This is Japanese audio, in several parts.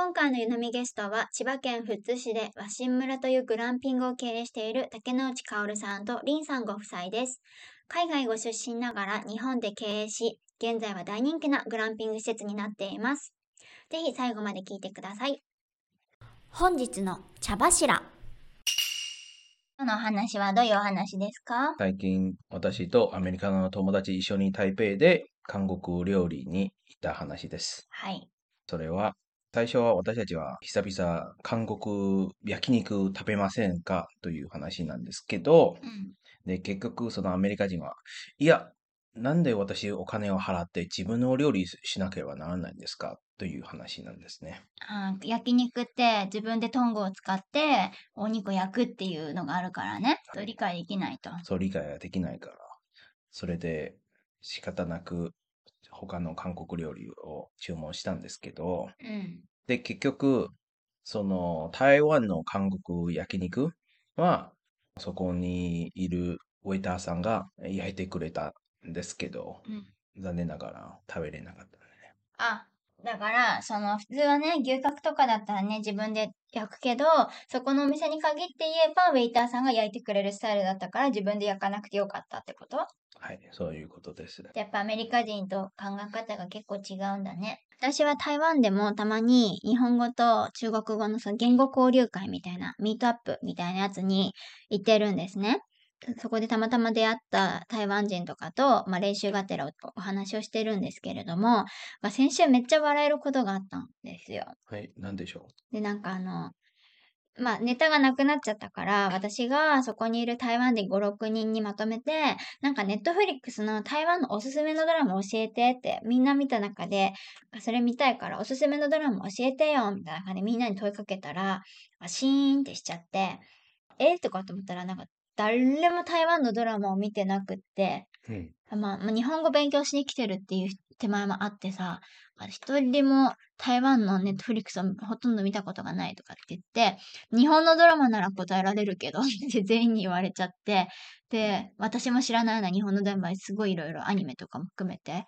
今回の湯飲みゲストは千葉県富津市で和新村というグランピングを経営している竹之内薫さんと林さんご夫妻です。海外ご出身ながら日本で経営し、現在は大人気なグランピング施設になっています。ぜひ最後まで聞いてください。本日の茶柱。今日のお話はどういうお話ですか？最近、私とアメリカの友達一緒に台北で韓国料理に行った話です。はい。それは、最初は私たちは久々韓国焼肉食べませんかという話なんですけど、うん。で、結局そのアメリカ人は、いや、なんで私お金を払って自分の料理しなければならないんですかという話なんですね。あー焼肉って自分でトングを使ってお肉を焼くっていうのがあるからね。と理解できないと。そう理解ができないから、それで仕方なく他の韓国料理を注文したんですけど、うん。で、結局、その台湾の韓国焼肉は、そこにいるウェイターさんが焼いてくれたんですけど、うん。残念ながら食べれなかったね。あ、だから、その、普通はね、牛角とかだったらね、自分で焼くけど、そこのお店に限って言えば、ウェイターさんが焼いてくれるスタイルだったから、自分で焼かなくてよかったってこと？はい、そういうことです。やっぱアメリカ人と考え方が結構違うんだね。私は台湾でもたまに日本語と中国語のその言語交流会みたいな、ミートアップみたいなやつに行ってるんですね。そこでたまたま出会った台湾人とかと、まあ、練習がてらおお話をしてるんですけれども、まあ、先週めっちゃ笑えることがあったんですよ。はい、なんでしょで、なんかあの、まあ、ネタがなくなっちゃったから、私がそこにいる台湾で5、6人にまとめて、なんかネットフリックスの台湾のおすすめのドラマ教えてって、みんな見た中で、あそれ見たいからおすすめのドラマ教えてよみたいな感じでみんなに問いかけたら、あシーンってしちゃって、えーとかと思ったら、なんか誰も台湾のドラマを見てなくって、う。うん。あまあ、まあ、日本語勉強しに来てるっていう手前もあってさ、あ一人でも台湾のネットフリックスをほとんど見たことがないとかって言って、日本のドラマなら答えられるけど、って全員に言われちゃって、で、私も知らないような日本のドラマすごいいろいろアニメとかも含めて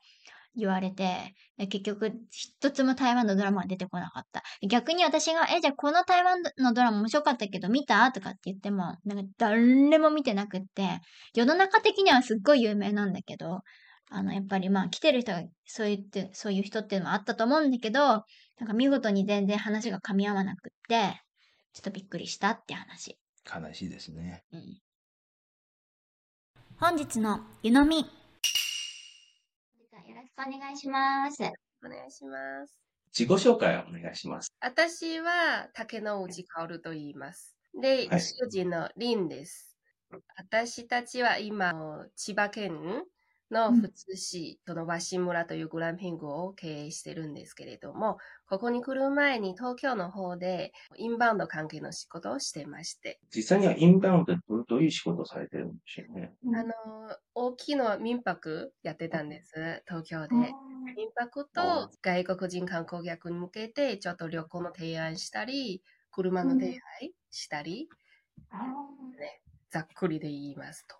言われて、で結局一つも台湾のドラマが出てこなかった。逆に私が、え、じゃあこの台湾のドラマ面白かったけど見た？とかって言っても、なんか誰も見てなくって、世の中的にはすっごい有名なんだけど、あの、やっぱりまあ来てる人がそう言って、そういう人っていうのもあったと思うんだけど、なんか見事に全然話が噛み合わなくって、ちょっとびっくりしたって話。悲しいですね。うん。本日の湯飲み。くお願いします。お願いします。自己紹介をお願いします。私は竹之内薫と言います。で、はい主人の林です。私たちは今、千葉県の富津市、その和新村というグランピングを経営してるんですけれども、ここに来る前に東京の方でインバウンド関係の仕事をしてまして、実際にはインバウンドってどういう仕事をされてるんでしょうね。あの、大きいのは民泊やってたんです、東京で。民泊と外国人観光客に向けてちょっと旅行の提案したり、車の手配したり、ね、ざっくりで言いますと。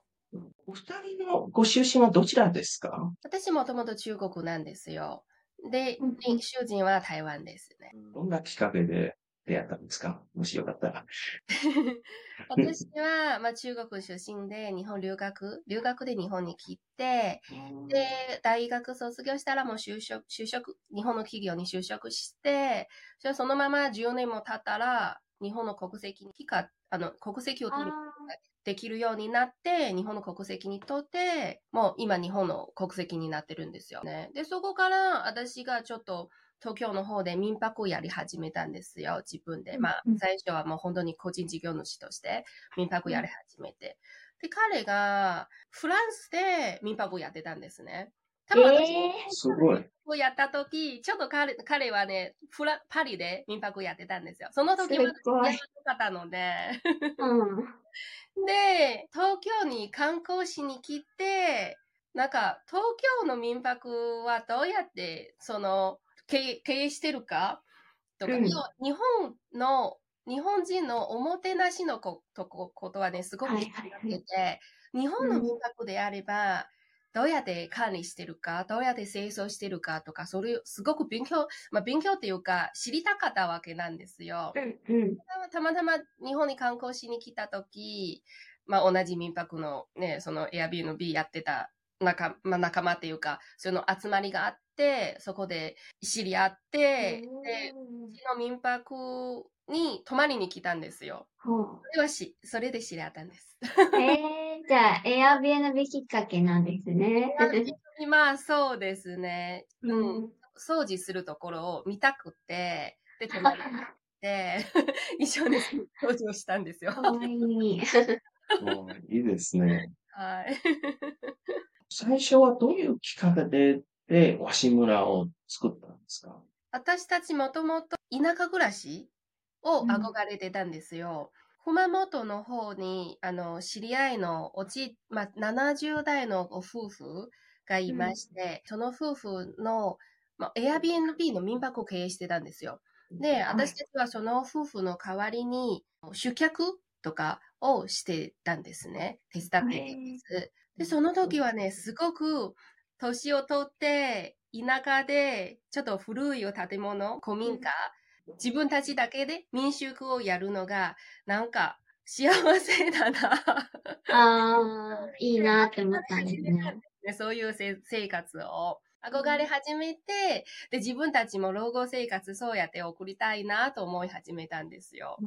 お二人のご出身はどちらですか？私もともと中国なんですよ。でうん、主人は台湾ですね。どんなきっかけで出会ったんですか？もしよかったら。私は、まあ、中国出身で日本留学、留学で日本に来て、で、大学卒業したらもう就職、就職、日本の企業に就職して、じゃあそのまま10年も経ったら、日本の国籍に、か、あの、国籍を取ることができるようになって、日本の国籍に取って、もう今日本の国籍になってるんですよね。で、そこから私がちょっと、東京の方で民泊をやり始めたんですよ、自分で。まあ最初はもう本当に個人事業主として民泊やり始めて。で、彼がフランスで民泊をやってたんですね。多分私えすごい。をやった時、ちょっと彼彼はね、フラパリで民泊やってたんですよ。その時はやらなかったので。ー、うん。で、東京に観光しに来て、なんか、東京の民泊はどうやって、その、経営経営してるかとか、うん日本の、日本人のおもてなしのことこことはね、すごくはい気になっはいはいてて、日本の民泊であれば、どうやって管理してるか、どうやって清掃してるかとか、それをすごく勉強、まあ勉強っていうか、知りたかったわけなんですよ。うんうん。たまたま日本に観光しに来た時、まあ同じ民泊のね、その Airbnb やってた仲,、まあ、仲間っていうか、その集まりがあって、そこで知り合って、で、うちの民泊に泊まりに来たんですよ。ほうそれはし、それで知り合ったんです。えー、じゃあ、Airbnb きっかけなんですね。まあそうですね。ううんん。掃除するところを見たくて、で、泊まりに行って、一緒に掃除をしたんですよ。かわいい。うんいいですね。はい。最初はどういうきっかけで、で、和紙村を作ったんですか？私たちもともと田舎暮らしを憧れてたんですよ。熊本の方に、あの、知り合いのおじ、まあ、70代のご夫婦がいまして、その夫婦の、まあ、Airbnb の民泊を経営してたんですよ。で、私たちはその夫婦の代わりに、集客とかをしてたんですね。手伝ってたんです。で、その時はね、すごく年を取って、田舎で、ちょっと古い建物、古民家、自分たちだけで民宿をやるのが、なんか幸せだな。あー、いいなって思ったんですね。ね そういうせ生活を憧れ始めて、で、自分たちも老後生活そうやって送りたいなと思い始めたんですよ。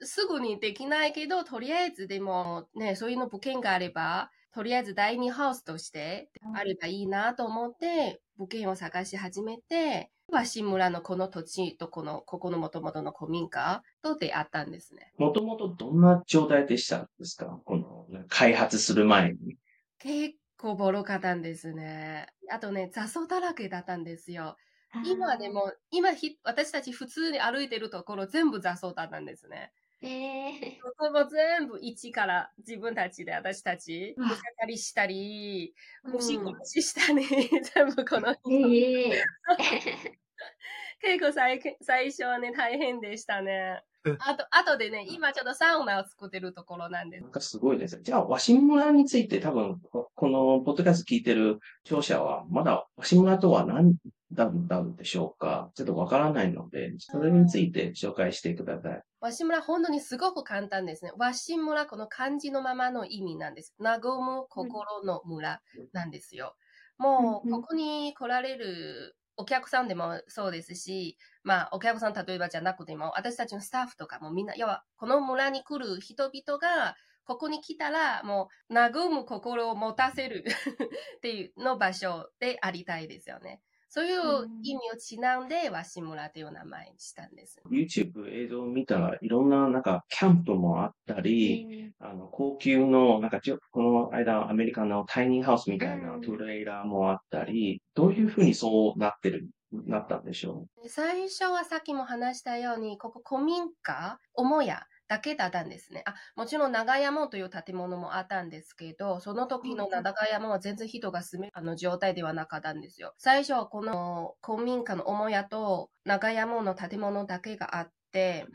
すぐにできないけど、とりあえずでもね、そういうの物件があれば、とりあえず第二ハウスとしてあればいいなと思って、物件を探し始めて、和紙村のこの土地とこの、ここの元々の古民家と出会ったんですね。もともとどんな状態でしたんですか？この、開発する前に。結構ボロかったんですね。あとね、雑草だらけだったんですよ。今でも、今ひ、私たち普通に歩いてるところ全部雑草だったんですね。えー、そこも全部一から自分たちで私たち、うわ草刈りしたり、うん虫殺ししたり、全部この、ええ 結構最最初はね、大変でしたね。あと、あとでね、今ちょっとサウナを作ってるところなんですなん。かすごいですね。じゃあ、和紙村について多分、ここのポッドキャスト聞いてる聴者は、まだ和紙村とは何だったんでしょうか？ちょっとわからないので、それについて紹介してください。和紙村、本当にすごく簡単ですね。和紙村、この漢字のままの意味なんです。和む心の村なんですよ。もう、ここに来られるお客さんでもそうですし、まあ、お客さん例えばじゃなくても、私たちのスタッフとかもみんな、要は、この村に来る人々が、ここに来たら、もう、和む心を持たせる っていうの場所でありたいですよね。そういう意味をちなんで、和紙村という名前にしたんです。YouTube 映像を見たらいろんななんかキャンプもあったり、あの高級のなんかこの間アメリカのタイニーハウスみたいなうん。トレーラーもあったり、どういうふうにそうなってる、なったんでしょ最初はさっきも話したように、ここ古民家、母屋だけだったんですね。あ、もちろん長屋門という建物もあったんですけど、その時の長屋門は全然人が住めるあの状態ではなかったんですよ。最初はこの古民家の母屋と長屋門の建物だけがあって、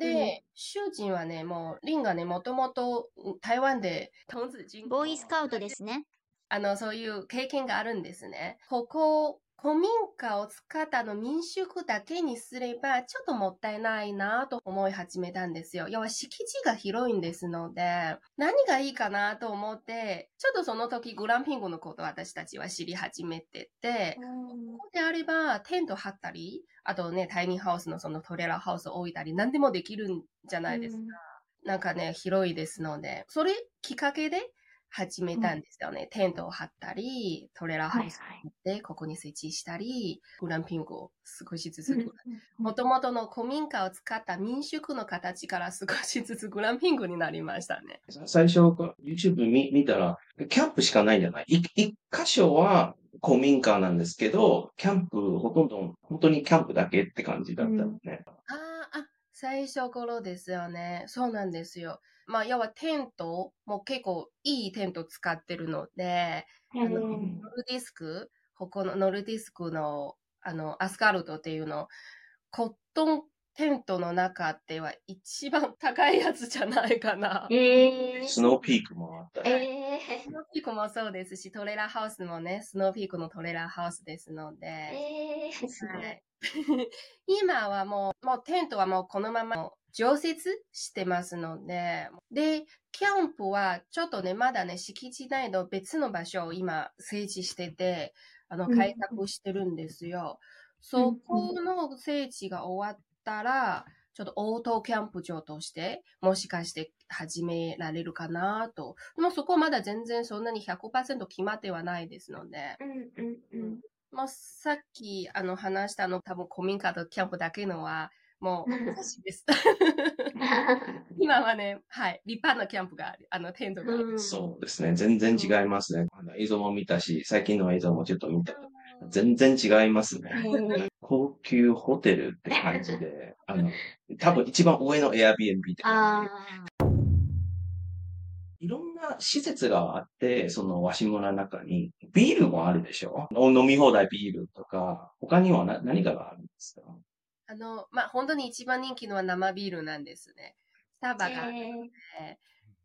で、主人はね、もう、リンがね、もともと台湾で、ボーイスカウトですね。あの、そういう経験があるんですね。ここ、古民家を使ったあの民宿だけにすれば、ちょっともったいないなと思い始めたんですよ。要は敷地が広いんですので、何がいいかなと思って、ちょっとその時グランピングのことを私たちは知り始めてて、ここであれば、テント張ったり、あとね、タイニーハウスのそのトレーラーハウスを置いたり、何でもできるんじゃないですか。なんかね、広いですので、それきっかけで始めたんですよね。テントを張ったり、トレーラーハウスを持って、ここに設置したり、グランピングを少しずつ、もともとの古民家を使った民宿の形から少しずつ グランピングになりましたね。う最初 YouTube 見見たら、キャンプしかないんじゃないい一箇所は古民家なんですけど、キャンプ、ほとんど、本当にキャンプだけって感じだったのね。あーあ、最初頃ですよね。そうなんですよ。まあ、要はテントも結構いいテント使ってるので、あのノルディスク、ここのノルディスクの、あの、アスカルトっていうの、コットンテントの中では一番高いやつじゃないかな。えー、スノーピークもあったり。えスノーピークもそうですし、トレーラーハウスもね、スノーピークのトレーラーハウスですので。ー、えー。はいい 今はもう、もうテントはもうこのまま常設してますので、で、キャンプはちょっとね、まだね、敷地内の別の場所を今整地してて、あの、うん開拓してるんですよ。そこの整地が終わったら、ちょっとオートキャンプ場として、もしかして始められるかなと。でもそこはまだ全然そんなに100%決まってはないですので、うんうんうん。もうさっきあの話したの多分古民家とキャンプだけのはもう私です。今はね、はい、立派なキャンプがある、あのテントがある。うんそうですね。全然違いますね。あの映像も見たし、最近の映像もちょっと見た。全然違いますね。うん高級ホテルって感じで、あの、多分一番上の Airbnb って感じあいろんな施設があって、そのワシ村の中に、ビールもあるでしょ？飲み放題ビールとか、他にはな何かがあるんですか？あの、まあ、本当に一番人気のは生ビールなんですね。スタあ。バがあって、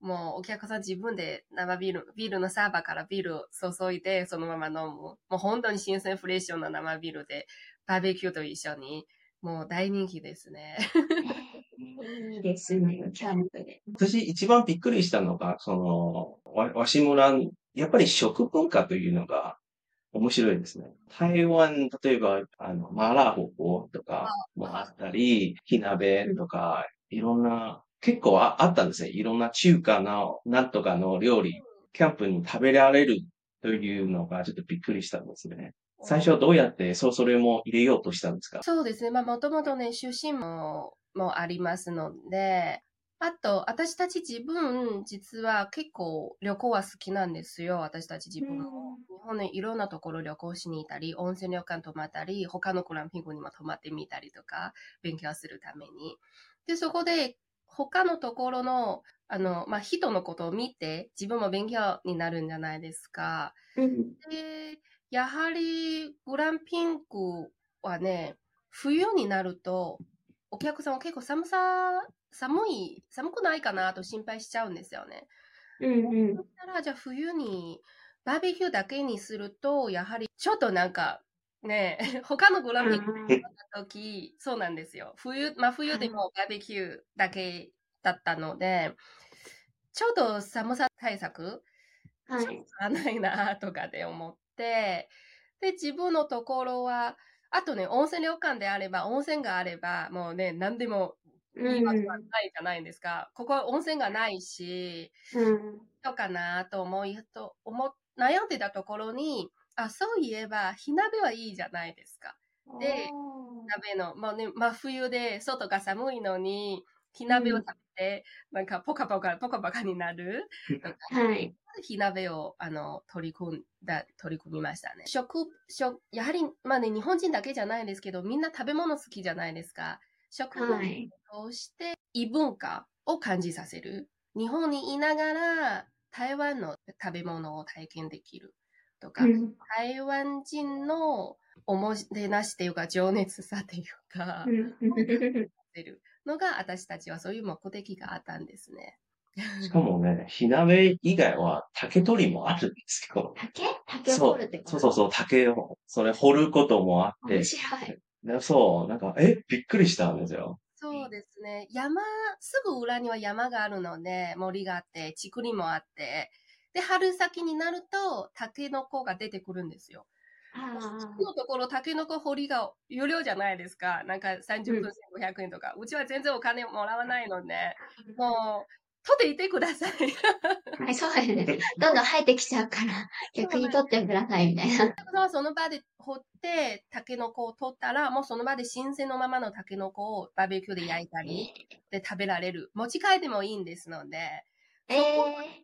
もうお客さん自分で生ビール、ビールのサーバーからビールを注いでそのまま飲む。もう本当に新鮮フレッシュな生ビールで、バーベキューと一緒に、もう大人気ですね。いいですね、キャンプで。私一番びっくりしたのが、その、わわし村、やっぱり食文化というのが面白いですね。台湾、例えば、あの、マーラーホコとかもあったり、火鍋とか、いろんな、結構ああったんですね。いろんな中華の、なんとかの料理、キャンプに食べられるというのがちょっとびっくりしたんですね。最初はどうやって、そう、それも入れようとしたんですか？そうですね。まあ、もともとね、出身も、もありますので、あと、私たち自分、実は結構旅行は好きなんですよ。私たち自分も。日本のいろんなところ旅行しに行ったり、温泉旅館泊まったり、他のクランピングにも泊まってみたりとか、勉強するために。で、そこで、他のところの、あの、まあ、人のことを見て、自分も勉強になるんじゃないですか。うんで、やはりグランピングはね、冬になると、お客さんは結構寒さ、寒い、寒くないかなと心配しちゃうんですよね。うんうんだったら、じゃあ冬にバーベキューだけにすると、やはりちょっとなんか、ね、他のグランピングうんの時、そうなんですよ。冬、まあ冬でもバーベキューだけだったので、ちょっと寒さ対策はい。らないなとかで思って、で、自分のところは、あとね、温泉旅館であれば、温泉があれば、もうね、何でも言い訳はないじゃないですか。ここ温泉がないし、うん。どうかなと思い、と思っ悩んでたところに、あ、そういえば、火鍋はいいじゃないですか。で鍋の、もうね、真冬で外が寒いのに、火鍋を食べて、なんかポカポカ、ポカポカになる。はい。火鍋をあの取り組んだ、取り組みましたね。食、食、やはり、まあね、日本人だけじゃないですけど、みんな食べ物好きじゃないですか。食を通して異文化を感じさせる。日本にいながら台湾の食べ物を体験できるとか、うん。台湾人のおもてなしっていうか情熱さっていうか、うん。出るのが私たちはそういう目的があったん。ですね。しかもね、火鍋以外は竹取りもあるん。ですよ。竹竹を掘るってことそうそうそう、竹を、それ掘ることもあって面、白い。でそう、なん。か、え、びっくりしたん。ですよ。そうですね。山、すぐ裏には山があるので、森があって、竹林もあって、で、春先になると、タケノコが出てくるんですよ。のところ、タケノコ掘りが有料じゃないですか。なんか30分1500円とか。うちは全然お金もらわないので、もう、取っていてください。あ。はい、そうですね。どんどん生えてきちゃうから、逆に取ってくださいみたいな。その場で掘って、タケノコを取ったら、もうその場で新鮮のままのタケノコをバーベキューで焼いたり、で食べられる。持ち帰ってもいいんですので、え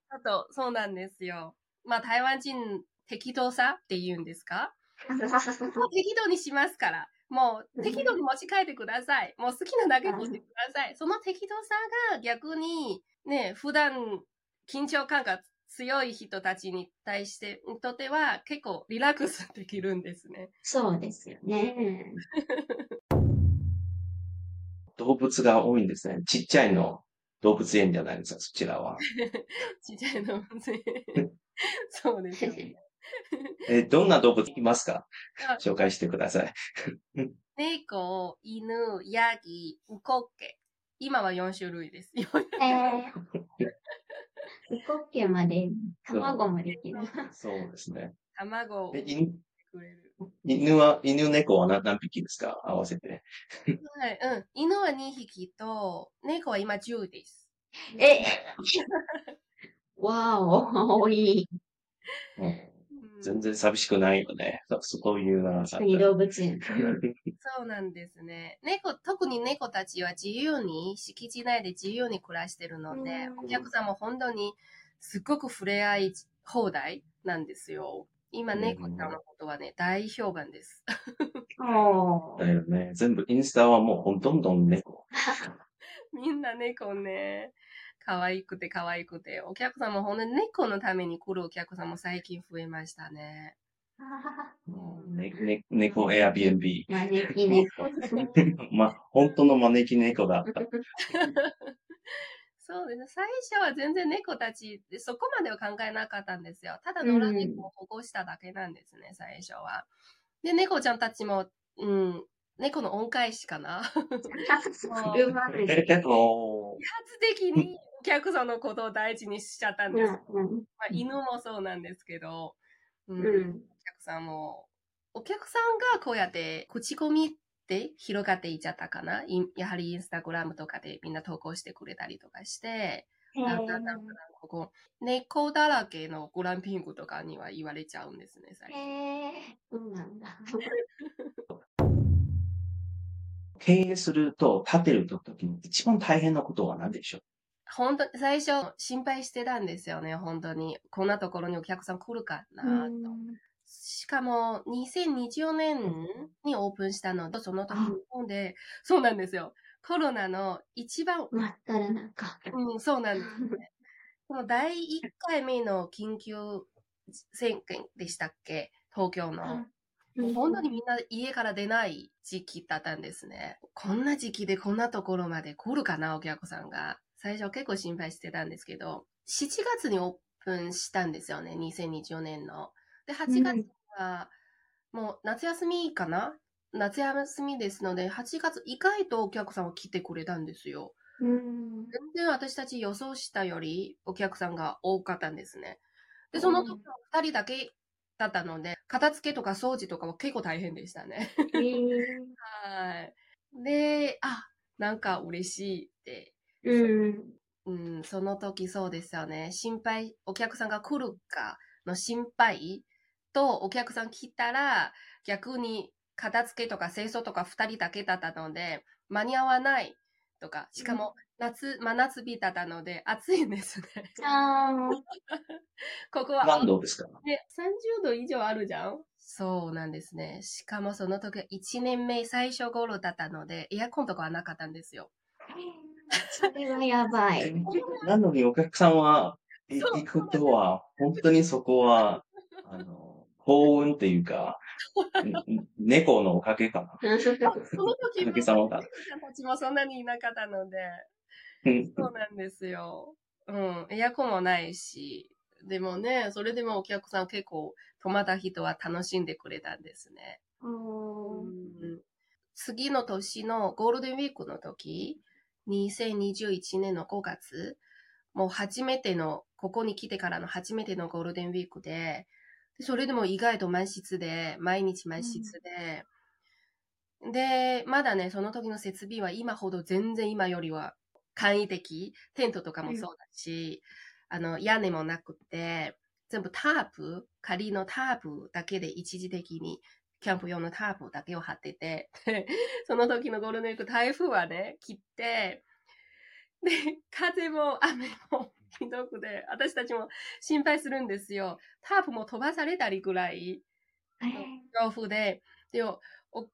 あと、そうなんですよ。まあ、台湾人適当さって言うんですか？適度にしますから。もう適度に持ち帰ってください。もう好きなだけにしてください。その適度さが逆にね、普段緊張感が強い人たちに対して、にとっては結構リラックスできるんですね。そうですよね。動物が多いんですね。ちっちゃいの動物園じゃないですか、そちらは。ちっちゃい動物園 そうですよね。え、どんな動物いますか？あ紹介してください。猫、犬、ヤギ、ウコッケ。今は4種類です。えー、ウコッケまで卵もできる。そうですね。卵をえ犬？くれる。犬は、犬猫は何何匹ですか？合わせて。はい、うん。犬は2匹と、猫は今10です。えわお、多い。全然寂しくないよね。そそういうな。確かに動物園。そうなんですね。猫、特に猫たちは自由に、敷地内で自由に暮らしてるのでう、んお客さんも本当にすっごく触れ合い放題なんですよ。今、うん猫ちゃんのことはね、大評判です。だよね。全部インスタはもうほとんど猫。みんな猫ね、可愛くて可愛くて、お客さんも本当に猫のために来るお客さんも最近増えましたね。ねね猫エアビーンビ招き猫。ー。ま、本当の招き猫だった。そうですね。最初は全然猫たち、そこまでは考えなかったんですよ。ただ野良猫を保護しただけなんですね、最初は。で、猫ちゃんたちも、うん、猫の恩返しかな。うまい。え、おー発的にお客さんのことを大事にしちゃったんです。うんうんまあ、犬もそうなんですけど、うんうんお客さんも、お客さんがこうやって口コミで広がっていっちゃったかな？いやはりインスタグラムとかでみんな投稿してくれたりとかして、だんだんだんだんここ、猫だらけのグランピングとかには言われちゃうんですね、最近。へえ、そうなんだ。経営すると、立てるときに一番大変なことは何でしょう？本当に最初心配してたんですよね、本当に。こんなところにお客さん来るかなと。しかも、2020年にオープンしたのと、その時あ日本で、そうなんですよ。コロナの一番、真っ只中。うん、そうなんですね。この第1回目の緊急宣言でしたっけ？東京の。本当にみんな家から出ない時期だったんですね。こんな時期でこんなところまで来るかな、お客さんが。最初結構心配してたんですけど、7月にオープンしたんですよね、2020年の。で、8月は、もう夏休みかな？夏休みですので、8月意外とお客さんは来てくれたんですよ。うん。全然私たち予想したよりお客さんが多かったんですね。で、その時は2人だけだったので、片付けとか掃除とかは結構大変でしたね。えー はい。で、あ、なんか嬉しいって。うん。うん、その時そうですよね。心配、お客さんが来るかの心配と、お客さん来たら、逆に片付けとか清掃とか二人だけだったので、間に合わないとか、しかも夏、真夏日だったので、暑いんですね。あー ここは、何度ですか？ね、30度以上あるじゃん？そうなんですね。しかもその時は1年目最初頃だったので、エアコンとかはなかったんですよ。それはやばい。なのにお客さんは、行くとは、本当にそこは、あの、幸運っていうか、ん 猫のおかげかな。その時おかげさまだ。たちもそんなにいなかったので、うんそうなんですよ。うん、エアコンもないし、でもね、それでもお客さん結構泊まった人は楽しんでくれたんですね。うん次の年のゴールデンウィークの時、2021年の5月、もう初めての、ここに来てからの初めてのゴールデンウィークで、でそれでも意外と満室で、毎日満室で、で、まだね、その時の設備は今ほど全然今よりは簡易的、テントとかもそうだし、あの、屋根もなくて、全部タープ、仮のタープだけで一時的にキャンプ用のタープだけを張ってて、で その時のゴールデンウィーク台風はね、切って、で、風も雨もひどくて、私たちも心配するんですよ。タープも飛ばされたりぐらい、強風で。で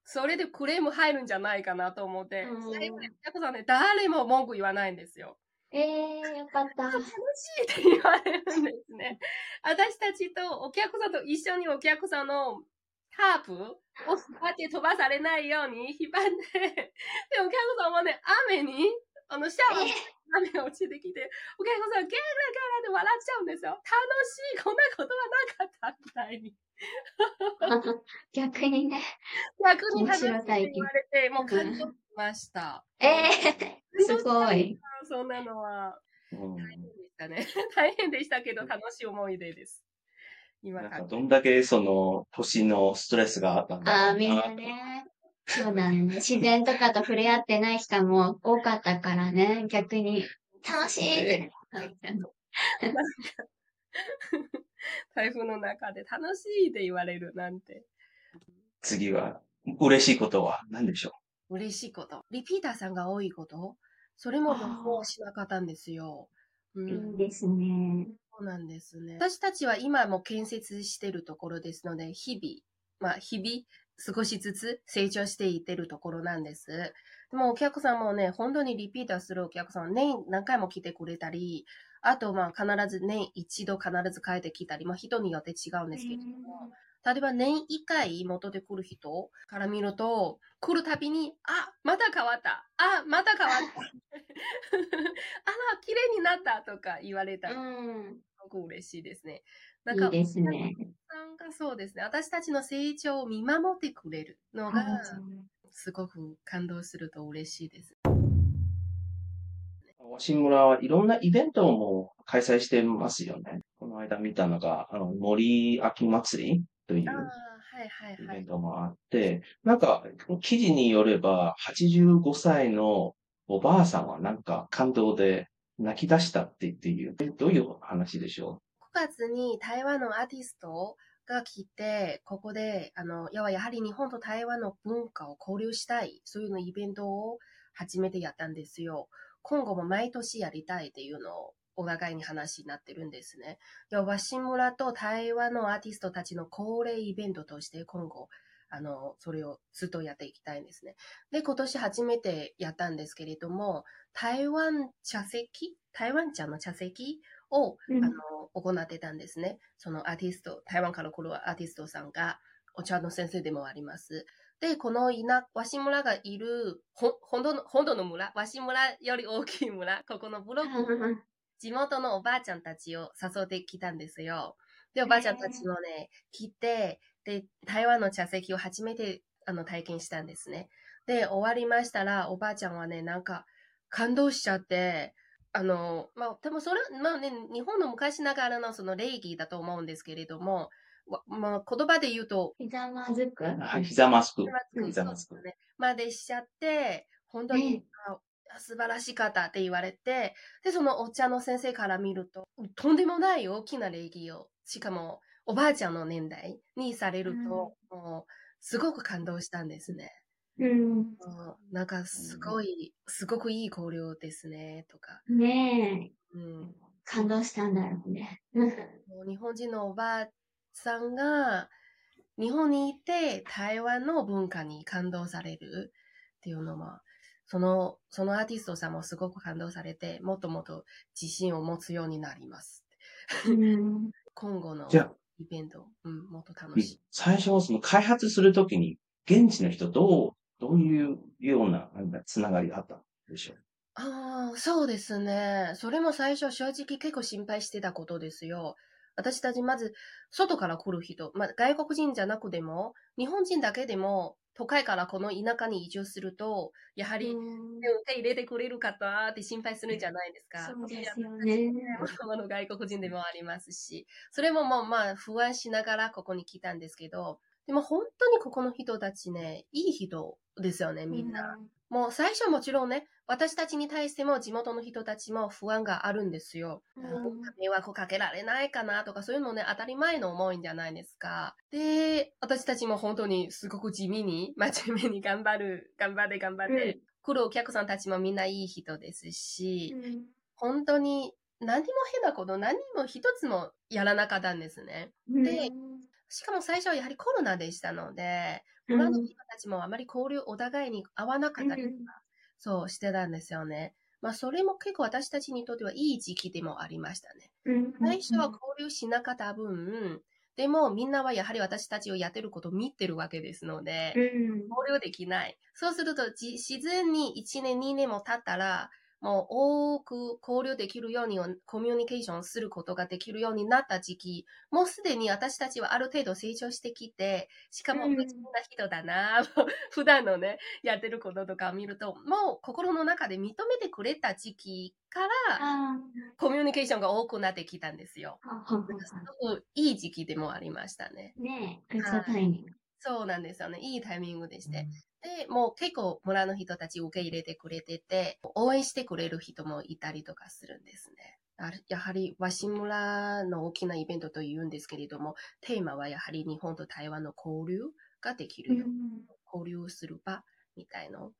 それでクレーム入るんじゃないかなと思って、うん最後にお客さんね、誰も文句言わないんですよ。えー、よかった。楽しいって言われるんですね。私たちとお客さんと一緒にお客さんのタープを引っ張って飛ばされないように引っ張って、で、お客さんはね、雨に、あの、シャワー、雨が落ちてきて、お客さん、ゲラゲラで笑っちゃうんですよ。楽しい、こんなことはなかった、みたいに。逆にね。逆に楽しいって言われて、もう感動しました。えー、すごい。そんなのは。うん大変でしたね。大変でしたけど、楽しい思い出です。今なんかから。どんだけその年のストレスがあったんだろうああ、みんなね。そうだね。自然とかと触れ合ってない人も多かったからね。逆に、楽しいって。台風の中で楽しいって言われるなんて。次は、嬉しいことは何でしょ嬉しいこと。リピーターさんが多いこと？それも予想しなかったんですよ。うん、いいですね。そうなんですね。私たちは今も建設してるところですので、日々、まあ日々少しずつ成長していってるところなんです。でもお客さんもね、本当にリピーターするお客さんは年何回も来てくれたり、あとまあ必ず年一度必ず帰ってきたり、まあ人によって違うんですけども、例えば年一回元で来る人から見ると、来るたびに、あ、また変わった。あ、また変わった。あら、綺麗になったとか言われたら、すうん。ごく嬉しいですね。ないんか、いですね。なんかそうですね。私たちの成長を見守ってくれるのが、すごく感動すると嬉しいです。う鷲村はいろんなイベントも開催してますよね。この間見たのが、あの、森秋祭りというああ、はいはいイベンはい。トもあって、なんか、記事によれば、85歳のおばあさんはなんか感動で泣き出したって言っている。えどういう話でしょ9月に台湾のアーティストが来て、ここで、あの、やはやはり日本と台湾の文化を交流したい、そういうのイベントを初めてやったんですよ。今後も毎年やりたいっていうのをお互いに話になってるんですね。で、鷲村と台湾のアーティストたちの恒例イベントとして今後、あの、それをずっとやっていきたいんですね。で、今年初めてやったんですけれども、台湾茶席？台湾茶の茶席を、うんあの、行ってたんですね。そのアーティスト、台湾から来るアーティストさんが、お茶の先生でもあります。で、この稲、鷲村がいる、ほ、本土の、本土の村、鷲村より大きい村、ここのブロック地元のおばあちゃんたちを誘ってきたんですよ。で、おばあちゃんたちもね、来て、で、台湾の茶席を初めてあの体験したんですね。で、終わりましたら、おばあちゃんはね、なんか感動しちゃって、あの、まあ、でもそれ、まあね、日本の昔ながらのその礼儀だと思うんですけれども、わまあ、言葉で言うと、ひざまずく？うはい、膝マスク。そう膝マスク。ですね。までしちゃって、本当に、あ素晴らしかったって言われて、で、そのお茶の先生から見ると、とんでもない大きな礼儀を、しかも、おばあちゃんの年代にされると、もう、すごく感動したんですね。うん。うんなんか、すごい、すごくいい交流ですね、とか。ねえ。うん。感動したんだろうね。もう日本人のおばあさんが、日本にいて台湾の文化に感動されるっていうのも、その、そのアーティストさんもすごく感動されて、もっともっと自信を持つようになります。うん。今後のじゃあ、イベント、うん、もっと楽しい。最初はその開発するときに、現地の人どう、どういうような、なんだ、つながりがあったんでしょう？ああ、そうですね。それも最初正直結構心配してたことですよ。私たちまず外から来る人、まあ、外国人じゃなくても、日本人だけでも都会からこの田舎に移住すると、やはりうん受け入れてくれるかなって心配するんじゃないですか。そうですよね。あの外国人でもありますし、それももうまあ不安しながらここに来たんですけど、でも本当にここの人たちね、いい人ですよね、みんな。もう最初はもちろんね、私たちに対しても地元の人たちも不安があるんですよ。うん迷惑かけられないかなとかそういうのね、当たり前の思いんじゃないですか。で、私たちも本当にすごく地味に、真面目に頑張る、頑張って頑張って、来るお客さんたちもみんないい人ですし、うん本当に何にも変なこと、何にも一つもやらなかったんですね。でしかも最初はやはりコロナでしたので、村の人たちもあまり交流お互いに合わなかったりとか、そうしてたんですよね。まあそれも結構私たちにとってはいい時期でもありましたね。最初は交流しなかった分、でもみんなはやはり私たちをやってることを見てるわけですので、交流できない。そうするとじ自然に1年2年も経ったら、もう多く交流できるように、コミュニケーションすることができるようになった時期、もうすでに私たちはある程度成長してきて、しかもうん普通な人だな、普段のね、やってることとかを見ると、もう心の中で認めてくれた時期から、あコミュニケーションが多くなってきたんですよ。あ、すごくいい時期でもありましたね。ねえ、グッドタイミング。そうなんですよね。いいタイミングでして。で、もう結構村の人たち受け入れてくれてて、応援してくれる人もいたりとかするんですね。やはり、和紙村の大きなイベントと言うんですけれども、テーマはやはり日本と台湾の交流ができるよ。交流する場みたいの。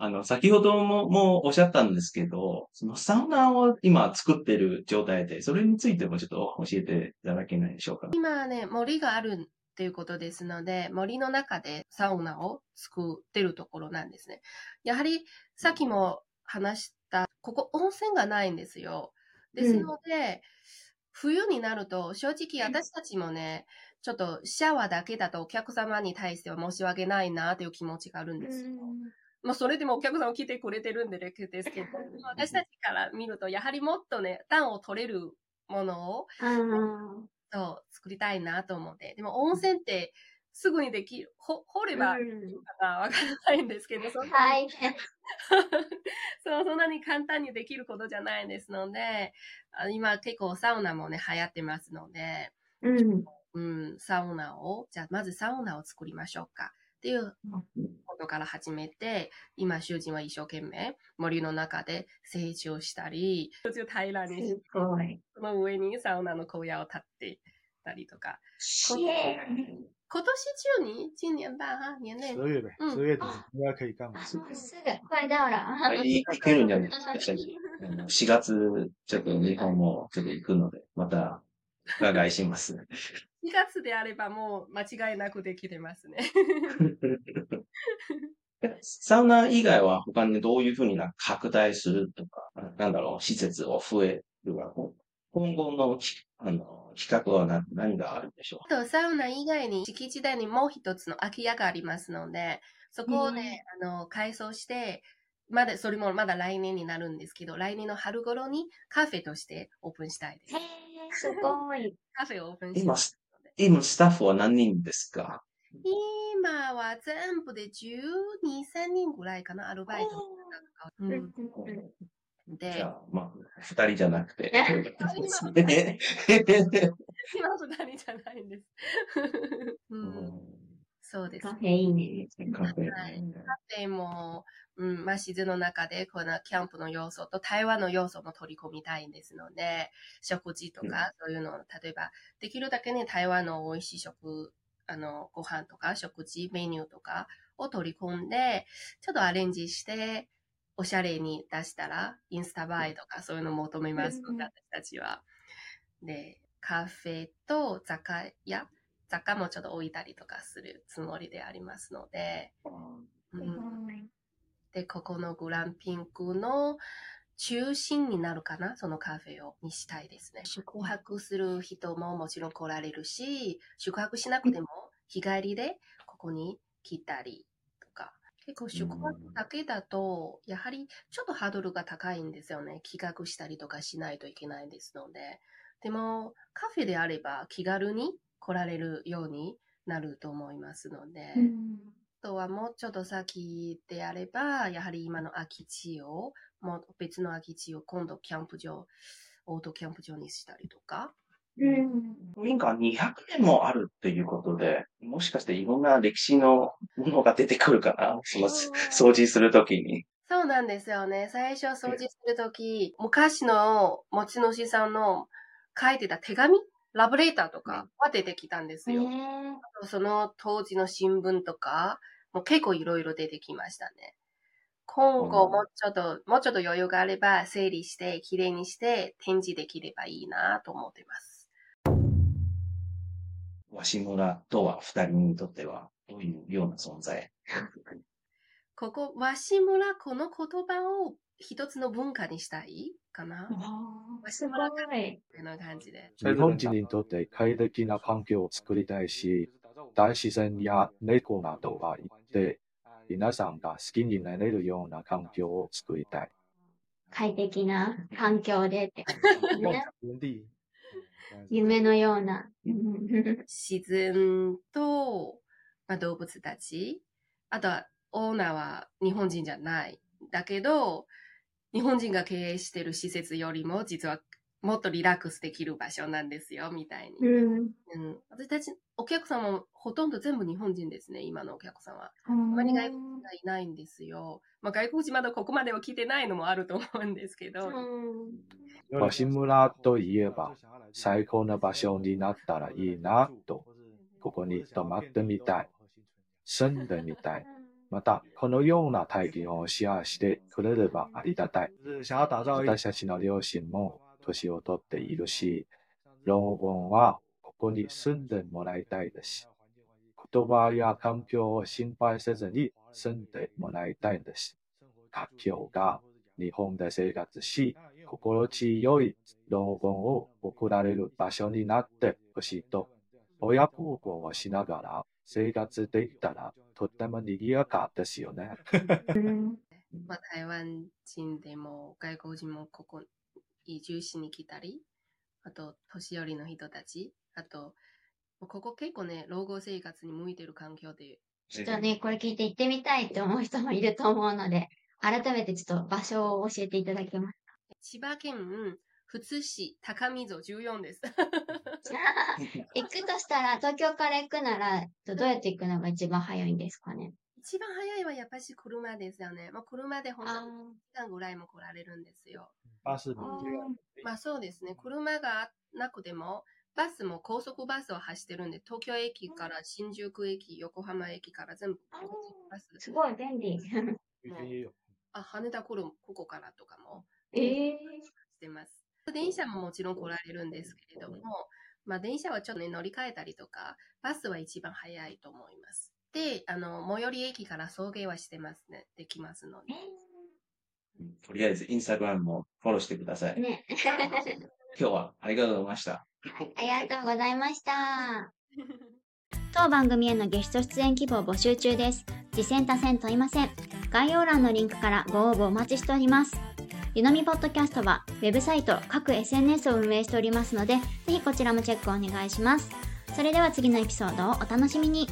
あの、先ほども、もうおっしゃったんですけど、そのサウナを今作ってる状態で、それについてもちょっと教えていただけないでしょうか？今ね、森があるっていうことですので、森の中でサウナを作ってるところなんですね。やはり、さっきも話した、ここ温泉がないんですよ。ですので、冬になると、正直私たちもね、ちょっとシャワーだけだとお客様に対しては申し訳ないなという気持ちがあるんですよ。まあ、それでもお客さんを来てくれてるんでですけど、私たちから見ると、やはりもっとね、暖を取れるものをそう作りたいなと思って。でも温泉ってすぐにできる。ほ掘ればいいのかなわからないんですけど、そんな大変。そう、そんなに簡単にできることじゃないですので、あ今結構サウナもね、流行ってますので、うん。うん、サウナを、じゃあまずサウナを作りましょうかっていうことから始めて、今主人は一生懸命森の中で成長したり、途中平らにしすごい。その上にサウナの小屋を建ってたりとか、今年中に？今年吧哈，年内十月呗，嗯十月底应该可以干嘛？ー、もうすぐ、これだら。はい、行け るんじゃないですか。あの4月、ちょっと日本もちょっと行くので、また、伺いします。2月であればもう間違いなくできてますね。サウナ以外は他にどういうふうにな拡大するとか、なんだろう、施設を増えるか、今後のきあの企画は何何があるんでしょう？あと、サウナ以外に敷地内にもう一つの空き家がありますので、そこをね、あの、改装して、まだ、それもまだ来年になるんですけど、来年の春頃にカフェとしてオープンしたいですすごい。カフェをオープンしたい今、今スタッフは何人ですか？今は全部で12、3人ぐらいかな、アルバイト。ううん。ん、じでゃ、あ、まあ、二人じゃなくて。今二人。じゃないんです。うん、そうですカ。フェいいね。カフェはいでも、うん、まあ、自然の中で、このキャンプの要素と台湾の要素も取り込みたいんですので、食事とか、そういうのを、例えば、できるだけね、台湾の美味しい食、あの、ご飯とか食事、メニューとかを取り込んで、ちょっとアレンジして、おしゃれに出したら、インスタ映えとかそういうのを求めますので、うん私たちは。で、カフェと雑貨屋、雑貨もちょっと置いたりとかするつもりでありますので、うんで、ここのグランピングの中心になるかな？そのカフェを、にしたいですね。宿泊する人ももちろん来られるし、宿泊しなくても日帰りでここに来たりとか。結構宿泊だけだと、やはりちょっとハードルが高いんですよね。企画したりとかしないといけないですので。でも、カフェであれば気軽に来られるようになると思いますので。あとはもうちょっと先であれば、やはり今の空き地を、もう別の空き地を今度キャンプ場、オートキャンプ場にしたりとか。民家200年もあるっていうことで、もしかしていろんな歴史のものが出てくるかな？その掃除するときに。そうなんですよね。最初掃除するとき、昔の持ち主さんの書いてた手紙ラブレーターとかは出てきたんですよ。その当時の新聞とか、もう結構いろいろ出てきましたね。今後うんもうちょっと、もうちょっと余裕があれば整理して、きれいにして展示できればいいなと思ってます。鷲村とは二人にとってはどういうような存在？ここ、鷲村、この言葉を一つの文化にしたい？かなすごい。ってな感じで。日本人にとって快適な環境を作りたいし、大自然や猫などがいて、皆さんが好きになれるような環境を作りたい。快適な環境でって感じね。夢のような。自然と、まあ、動物たち、あとはオーナーは日本人じゃない。だけど、日本人が経営してる施設よりも実はもっとリラックスできる場所なんですよ、みたいに。うん。うん、私たち、お客さんもほとんど全部日本人ですね、今のお客さんは。あんまり外国人がいないんですよ。まあ、外国人まだここまでは来てないのもあると思うんですけど。鷲村といえば最高な場所になったらいいなと、ここに泊まってみたい。住んでみたい。また、このような体験をシェアしてくれればありがたい。私たちの両親も年を取っているし、老後はここに住んでもらいたいです。言葉や環境を心配せずに住んでもらいたいです。環境が日本で生活し、心地よい老後を送られる場所になってほしいと、親孝行をしながら生活できたらとっても賑やかですよね。まあ、台湾人でも外国人もここ移住しに来たり、あと年寄りの人たち、あと、ここ結構ね、老後生活に向いてる環境で、ちょっとね、これ聞いて行ってみたいって思う人もいると思うので、改めてちょっと場所を教えていただけます千葉県富津市高見城14です。か行くとしたら、東京から行くなら、どうやって行くのが一番早いんですかね？一番早いはやっぱし車ですよね。まあ、車で本あ当に1時間ぐらいも来られるんですよ。バスあまあそうですね。車がなくても、バスも高速バスを走ってるんで、東京駅から新宿駅、横浜駅から全部あーバス。すごい便利。あ、羽田来るここからとかもええしてます。電車ももちろん来られるんですけれども、まあ電車はちょっとね、乗り換えたりとか、バスは一番早いと思います。で、あの、最寄り駅から送迎はしてますね。できますので。とりあえずインスタグラムもフォローしてください。ね。今日はありがとうございました。はい、ありがとうございました。当番組へのゲスト出演希望募集中です。次戦多戦問いません。概要欄のリンクからご応募お待ちしております。ゆのみポッドキャストはウェブサイト、各 SNS を運営しておりますので、ぜひこちらもチェックお願いします。それでは次のエピソードをお楽しみに。